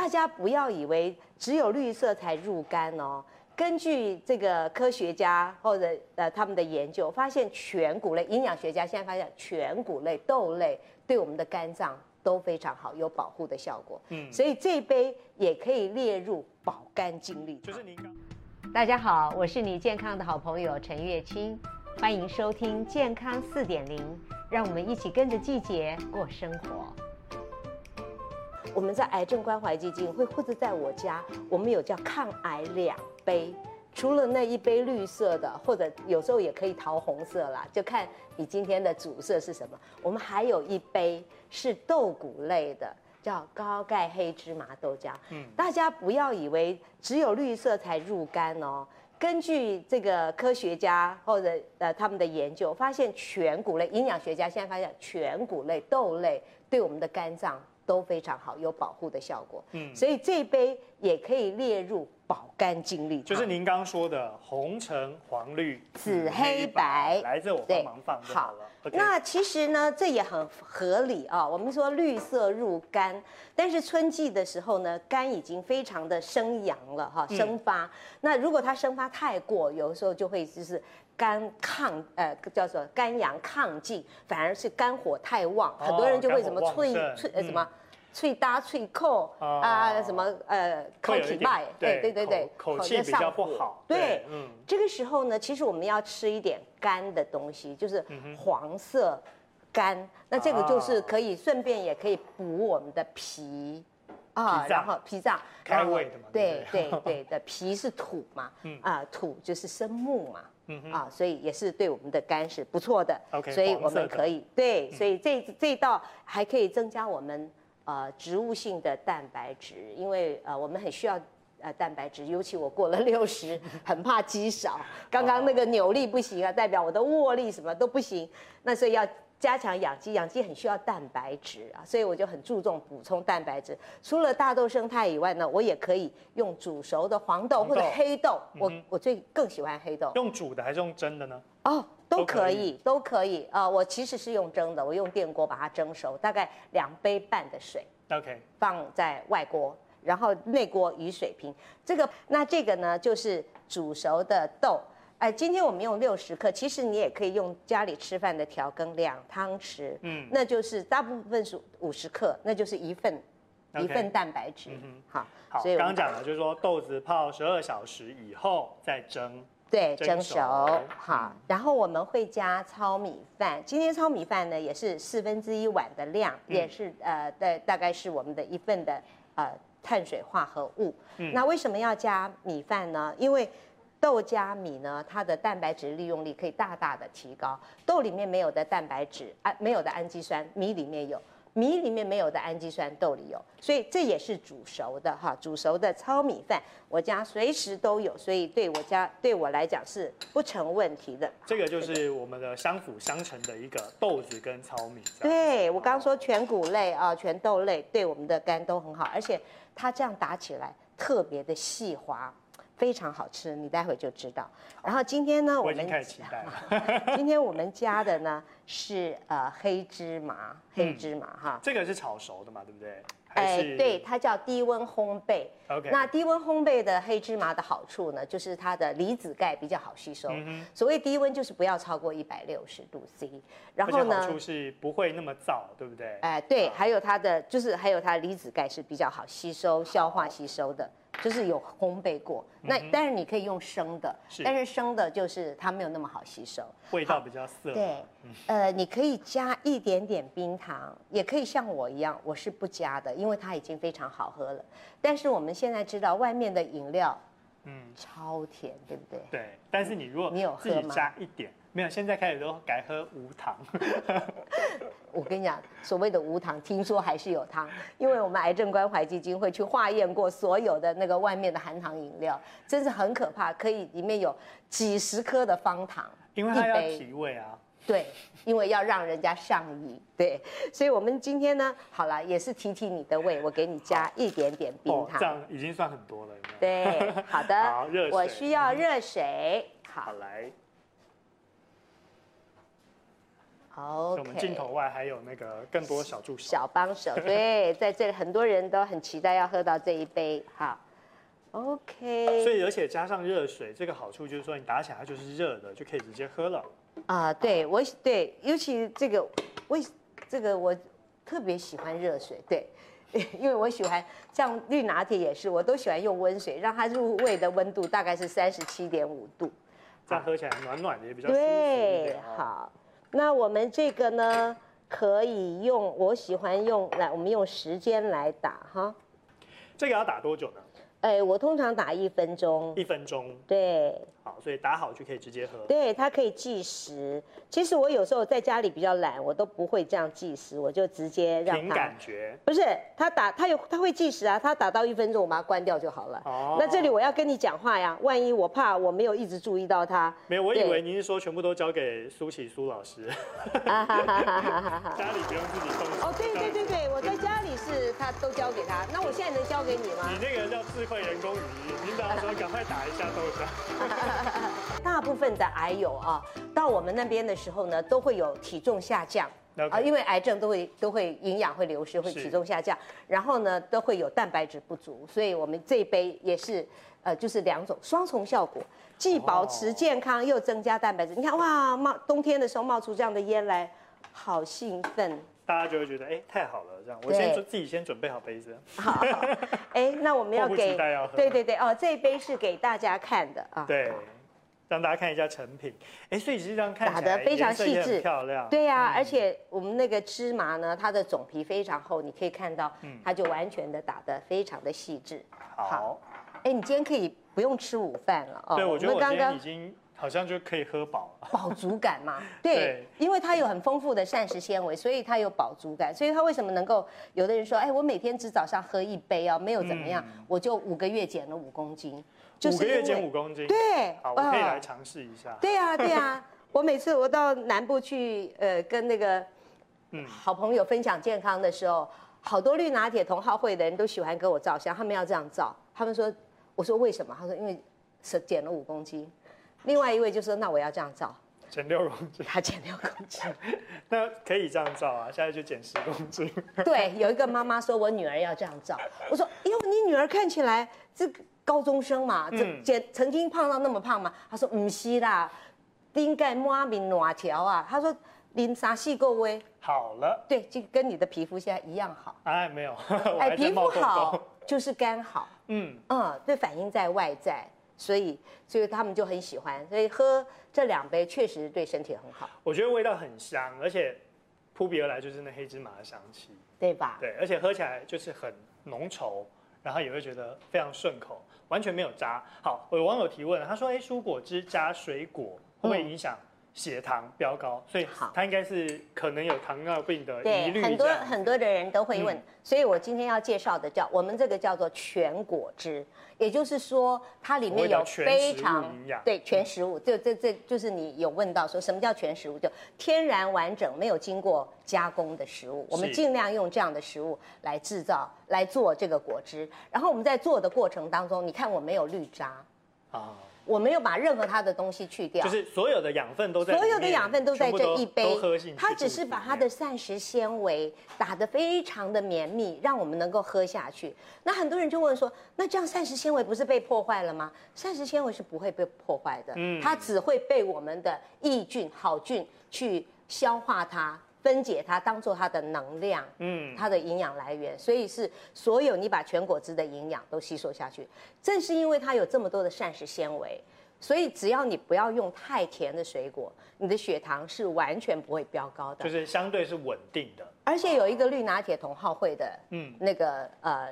大家不要以为只有绿色才入肝哦。根据这个科学家或者呃他们的研究，发现全谷类营养学家现在发现全谷类豆类对我们的肝脏都非常好，有保护的效果。嗯，所以这一杯也可以列入保肝精力。就是您刚。大家好，我是你健康的好朋友陈月清，欢迎收听健康四点零，让我们一起跟着季节过生活。我们在癌症关怀基金会或者在我家，我们有叫抗癌两杯，除了那一杯绿色的，或者有时候也可以桃红色啦，就看你今天的主色是什么。我们还有一杯是豆谷类的，叫高钙黑芝麻豆浆。嗯，大家不要以为只有绿色才入肝哦。根据这个科学家或者呃他们的研究，发现全谷类营养学家现在发现全谷类豆类对我们的肝脏。都非常好，有保护的效果。嗯，所以这一杯也可以列入保肝精力。就是您刚刚说的红橙黄绿紫黑白，来这我帮忙放就好了。好，那其实呢，这也很合理啊。我们说绿色入肝，但是春季的时候呢，肝已经非常的生阳了哈，生发。那如果它生发太过，有的时候就会就是。肝亢呃叫做肝阳亢进，反而是肝火太旺，很多人就会什么脆脆呃什么脆搭脆扣啊什么呃口体脉，对对对对，口气比较不好。对，嗯，这个时候呢，其实我们要吃一点干的东西，就是黄色干，那这个就是可以顺便也可以补我们的脾啊，然后脾脏开胃的嘛，对对对的脾是土嘛，啊土就是生木嘛。嗯啊，所以也是对我们的肝是不错的。OK，所以我们可以对，所以这这道还可以增加我们呃植物性的蛋白质，因为呃我们很需要呃蛋白质，尤其我过了六十，很怕肌少。刚刚那个扭力不行啊，代表我的握力什么都不行，那所以要。加强养鸡，养鸡很需要蛋白质啊，所以我就很注重补充蛋白质。除了大豆生态以外呢，我也可以用煮熟的黄豆或者黑豆。我我最更喜欢黑豆。用煮的还是用蒸的呢？哦，都可以，都可以啊。我其实是用蒸的，我用电锅把它蒸熟，大概两杯半的水。OK，放在外锅，然后内锅与水平。这个那这个呢，就是煮熟的豆。哎，今天我们用六十克，其实你也可以用家里吃饭的调羹两汤匙，嗯，那就是大部分是五十克，那就是一份，Okay. 一份蛋白质，嗯，好，好，所以刚刚讲了就是说豆子泡十二小时以后再蒸，对，蒸熟，好，然后我们会加糙米饭，今天糙米饭呢也是四分之一碗的量，嗯、也是呃，大大概是我们的一份的呃碳水化合物，嗯，那为什么要加米饭呢？因为豆加米呢，它的蛋白质利用率可以大大的提高。豆里面没有的蛋白质，啊，没有的氨基酸，米里面有；米里面没有的氨基酸，豆里有。所以这也是煮熟的哈，煮熟的糙米饭，我家随时都有，所以对我家对我来讲是不成问题的。这个就是我们的相辅相成的一个豆子跟糙米。对，我刚刚说全谷类啊，全豆类对我们的肝都很好，而且它这样打起来特别的细滑。非常好吃，你待会就知道。然后今天呢，我们今天我们加的呢是呃黑芝麻，黑芝麻哈。这个是炒熟的嘛，对不对？哎，对，它叫低温烘焙。OK。那低温烘焙的黑芝麻的好处呢，就是它的离子钙比较好吸收。所谓低温就是不要超过一百六十度 C。然后呢，好处是不会那么燥，对不对？哎，对，还有它的就是还有它离子钙是比较好吸收、消化吸收的。就是有烘焙过，那但是你可以用生的，但是生的就是它没有那么好吸收，味道比较涩。对，呃，你可以加一点点冰糖，也可以像我一样，我是不加的，因为它已经非常好喝了。但是我们现在知道外面的饮料，嗯，超甜，对不对？对，但是你如果你有自己加一点。没有，现在开始都改喝无糖。我跟你讲，所谓的无糖，听说还是有糖，因为我们癌症关怀基金会去化验过所有的那个外面的含糖饮料，真是很可怕，可以里面有几十颗的方糖。因为它要提味啊。对，因为要让人家上瘾。对，所以我们今天呢，好了，也是提提你的胃，我给你加一点点冰糖。哦，这样已经算很多了。对，好的。好，热水。我需要热水。好，好来。好，我们镜头外还有那个更多小助手、小帮手。对，在这里很多人都很期待要喝到这一杯。好，OK。所以而且加上热水，这个好处就是说你打起来它就是热的，就可以直接喝了。啊，对我对，尤其这个我这个我特别喜欢热水，对，因为我喜欢像绿拿铁也是，我都喜欢用温水，让它入味的温度大概是三十七点五度，这样喝起来暖暖的也比较舒服。对，好。那我们这个呢，可以用，我喜欢用，来，我们用时间来打哈。这个要打多久呢？哎，我通常打一分钟。一分钟。对。好，所以打好就可以直接喝。对，它可以计时。其实我有时候在家里比较懒，我都不会这样计时，我就直接让它。凭感觉。不是，他打他有他会计时啊，他打到一分钟，我把它关掉就好了。哦。那这里我要跟你讲话呀，万一我怕我没有一直注意到他。没有，我以为您是说全部都交给苏琪苏老师。哈哈哈哈哈哈。家里不用自己动手。哦，对对对对，我在 家里是他都交给他，那我现在能交给你吗？你那个叫智慧人工语音，您只要说赶快打一下豆浆。大部分的癌友啊，到我们那边的时候呢，都会有体重下降啊因为癌症都会都会营养会流失，会体重下降，然后呢都会有蛋白质不足，所以我们这一杯也是呃就是两种双重效果，既保持健康又增加蛋白质。你看哇，冒冬天的时候冒出这样的烟来，好兴奋。大家就会觉得哎，太好了，这样我先自己先准备好杯子。好，哎，那我们要给要对对对哦，这一杯是给大家看的啊。对，让大家看一下成品。哎，所以实际上看打得非常细致，漂亮。对呀、啊，嗯、而且我们那个芝麻呢，它的种皮非常厚，你可以看到，它就完全的打得非常的细致。好，哎，你今天可以不用吃午饭了哦。对，我觉得我今天已经。好像就可以喝饱了，饱足感嘛。对，对，因为它有很丰富的膳食纤维，所以它有饱足感。所以它为什么能够？有的人说，哎，我每天只早上喝一杯哦，没有怎么样，嗯、我就五个月减了五公斤。五个月减五公斤？对，好，我可以来尝试一下。对啊，对啊，我每次我到南部去，呃，跟那个好朋友分享健康的时候，好多绿拿铁同好会的人都喜欢跟我照相，他们要这样照，他们说，我说为什么？他说因为是减了五公斤。另外一位就说：“那我要这样照，减六公斤。”他减六公斤，那可以这样照啊？现在就减十公斤。对，有一个妈妈说：“我女儿要这样照。”我说：“哟，你女儿看起来这个高中生嘛，这减曾经胖到那么胖嘛？”他说：“唔是啦，应该满面暖条啊。”他说：“零啥细个微好了。”对，就跟你的皮肤现在一样好。哎，没有，哎，皮肤好就是肝好。嗯嗯，这反映在外在。所以，所以他们就很喜欢，所以喝这两杯确实对身体很好。我觉得味道很香，而且扑鼻而来就是那黑芝麻的香气，对吧？对，而且喝起来就是很浓稠，然后也会觉得非常顺口，完全没有渣。好，有网友提问，他说：“哎，蔬果汁加水果会不会影响？”血糖飙高，所以他应该是可能有糖尿病的疑虑。对，很多很多的人都会问，嗯、所以我今天要介绍的叫我们这个叫做全果汁，也就是说它里面有非常对，全食物，就这这就是你有问到说什么叫全食物，就天然完整没有经过加工的食物，我们尽量用这样的食物来制造来做这个果汁，然后我们在做的过程当中，你看我没有滤渣啊。我没有把任何它的东西去掉，就是所有的养分都在，所有的养分都在这一杯，它只是把它的膳食纤维打得非常的绵密，让我们能够喝下去。那很多人就问说，那这样膳食纤维不是被破坏了吗？膳食纤维是不会被破坏的，嗯，它只会被我们的益菌、好菌去消化它。分解它，当做它的能量，嗯，它的营养来源，所以是所有你把全果汁的营养都吸收下去。正是因为它有这么多的膳食纤维，所以只要你不要用太甜的水果，你的血糖是完全不会飙高的，就是相对是稳定的。而且有一个绿拿铁同好会的，嗯，那个呃。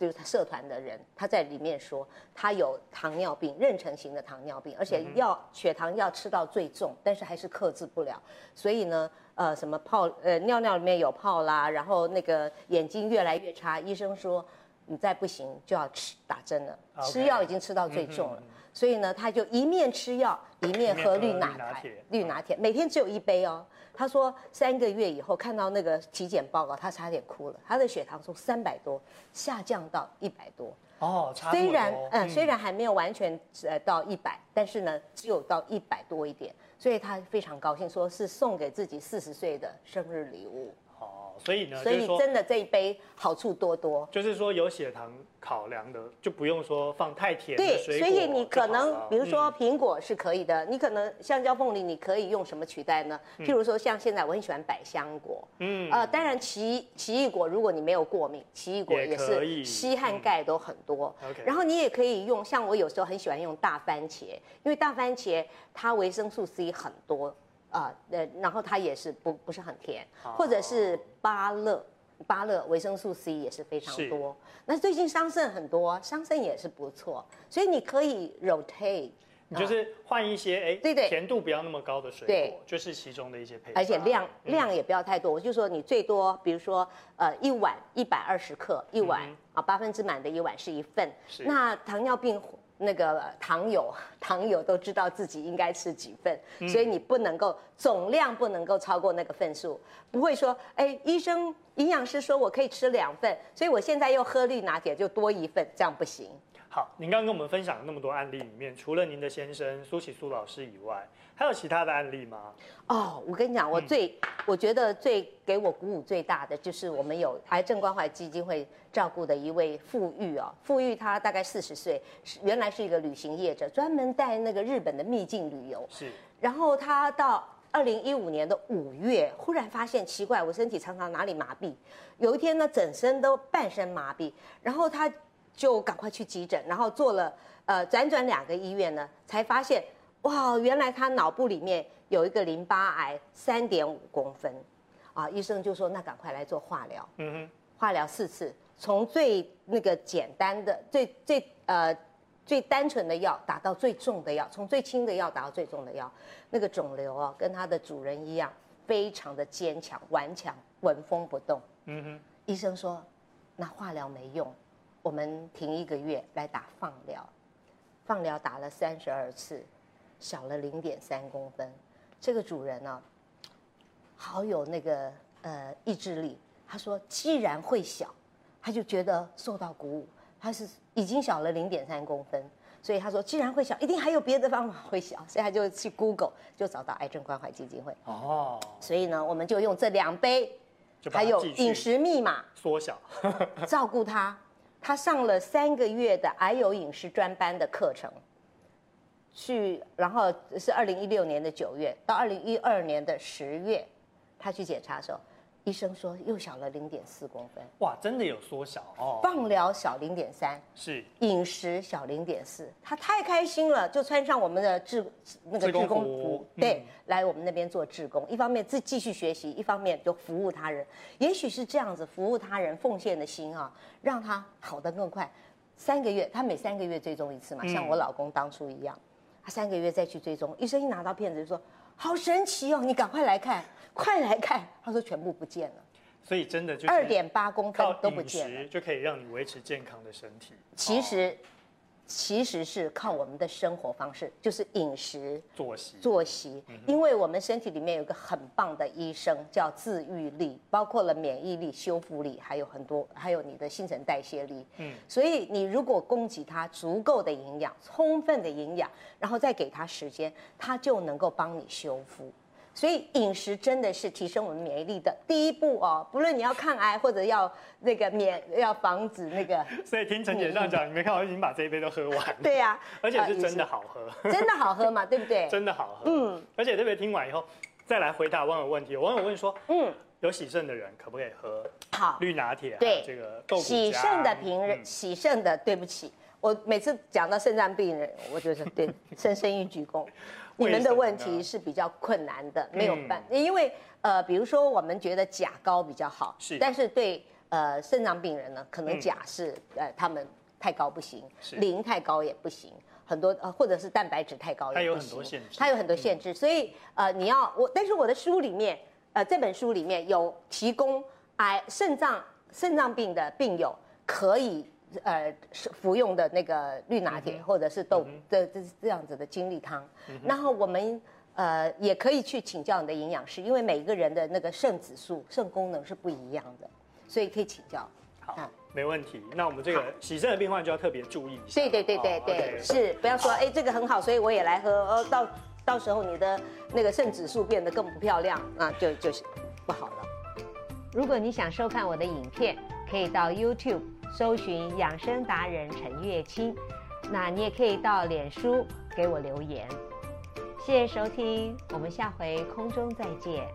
就是他社团的人，他在里面说他有糖尿病，妊娠型的糖尿病，而且要血糖要吃到最重，但是还是克制不了。所以呢，呃，什么泡呃尿尿里面有泡啦，然后那个眼睛越来越差，医生说你再不行就要吃打针了，Okay. 吃药已经吃到最重了，嗯、所以呢，他就一面吃药一面喝绿拿铁，绿拿铁每天只有一杯哦。他说三个月以后看到那个体检报告，他差点哭了，他的血糖从三百多下降到一百多。哦，虽然嗯，虽然还没有完全呃到一百，但是呢，只有到一百多一点，所以他非常高兴，说是送给自己四十岁的生日礼物。所以呢，所以真的这一杯好处多多。就是说有血糖考量的，就不用说放太甜的水果。对，所以你可能比如说苹果是可以的，嗯、你可能香蕉、凤梨，你可以用什么取代呢？譬如说像现在我很喜欢百香果，嗯，呃，当然奇奇异果如果你没有过敏，奇异果也是硒和钙都很多。嗯、然后你也可以用，像我有时候很喜欢用大番茄，因为大番茄它维生素 C 很多。啊，呃，然后它也是不不是很甜，或者是芭乐，芭乐维生素 C 也是非常多。那最近桑葚很多，桑葚也是不错，所以你可以 rotate，你就是换一些哎，对对，甜度不要那么高的水果，对，就是其中的一些配方，而且量量也不要太多。我就说你最多，比如说呃一碗一百二十克，一碗啊八分之满的一碗是一份，那糖尿病。那个糖友，糖友都知道自己应该吃几份，嗯、所以你不能够总量不能够超过那个份数，不会说，哎，医生营养师说我可以吃两份，所以我现在又喝绿拿铁就多一份，这样不行。好，您刚刚跟我们分享了那么多案例里面，除了您的先生苏启苏老师以外，还有其他的案例吗？哦，我跟你讲，我最、嗯、我觉得最给我鼓舞最大的，就是我们有癌症关怀基金会照顾的一位富玉哦，富裕他大概四十岁，原来是一个旅行业者，专门带那个日本的秘境旅游。是，然后他到二零一五年的五月，忽然发现奇怪，我身体常常哪里麻痹，有一天呢，整身都半身麻痹，然后他。就赶快去急诊，然后做了呃辗转两个医院呢，才发现哇，原来他脑部里面有一个淋巴癌三点五公分，啊，医生就说那赶快来做化疗，嗯哼，化疗四次，从最那个简单的最最呃最单纯的药打到最重的药，从最轻的药打到最重的药，那个肿瘤啊跟它的主人一样，非常的坚强顽强，纹风不动，嗯哼，医生说那化疗没用。我们停一个月来打放疗，放疗打了三十二次，小了零点三公分。这个主人呢、啊，好有那个呃意志力。他说，既然会小，他就觉得受到鼓舞。他是已经小了零点三公分，所以他说，既然会小，一定还有别的方法会小。所以他就去 Google，就找到癌症关怀基金会。哦，所以呢，我们就用这两杯，还有饮食密码缩小，照顾他。他上了三个月的癌友饮食专班的课程，去，然后是二零一六年的九月到二零一二年的十月，他去检查的时候。医生说又小了零点四公分，哇，真的有缩小哦。放疗小零点三，是饮食小零点四，他太开心了，就穿上我们的志那个志工服，对，嗯、来我们那边做志工，一方面自继续学习，一方面就服务他人。也许是这样子服务他人、奉献的心啊，让他好得更快。三个月，他每三个月追踪一次嘛，像我老公当初一样，他三个月再去追踪，医生一拿到片子就说。好神奇哦！你赶快来看，快来看！他说全部不见了，所以真的就二点八公分都不见了，就可以让你维持健康的身体。其实。其实是靠我们的生活方式，就是饮食、作息、作息。因为我们身体里面有个很棒的医生，叫自愈力，包括了免疫力、修复力，还有很多，还有你的新陈代谢力。嗯，所以你如果供给他足够的营养、充分的营养，然后再给他时间，他就能够帮你修复。所以饮食真的是提升我们免疫力的第一步哦，不论你要抗癌或者要那个免要防止那个。所以听陈姐这样讲，你没看我已经把这一杯都喝完。对呀，而且是真的好喝，真的好喝嘛，对不对？真的好喝，嗯。而且特别听完以后，再来回答网友问题。网友问说，嗯，有喜肾的人可不可以喝好绿拿铁？对，这个豆洗肾的病人，洗肾的，对不起，我每次讲到肾脏病人，我就是对深深一鞠躬。你们的问题是比较困难的，没有办，嗯、因为呃，比如说我们觉得钾高比较好，是，但是对呃肾脏病人呢，可能钾是、嗯、呃他们太高不行，是。磷太高也不行，很多呃或者是蛋白质太高也不行，它有很多限制，它有很多限制，嗯、所以呃你要我，但是我的书里面呃这本书里面有提供癌肾脏肾脏病的病友可以呃是服用的那个绿拿铁、嗯、或者是豆这这这样子的精力汤，嗯、然后我们呃也可以去请教你的营养师，因为每一个人的那个肾指数、肾功能是不一样的，所以可以请教。好，嗯、没问题。那我们这个洗肾的病患就要特别注意一下。对对对对对，哦 okay、是不要说哎这个很好，所以我也来喝，哦到到时候你的那个肾指数变得更不漂亮，那就就是不好了。如果你想收看我的影片，可以到 YouTube 搜寻养生达人陈月清，那你也可以到脸书给我留言。谢谢收听，我们下回空中再见。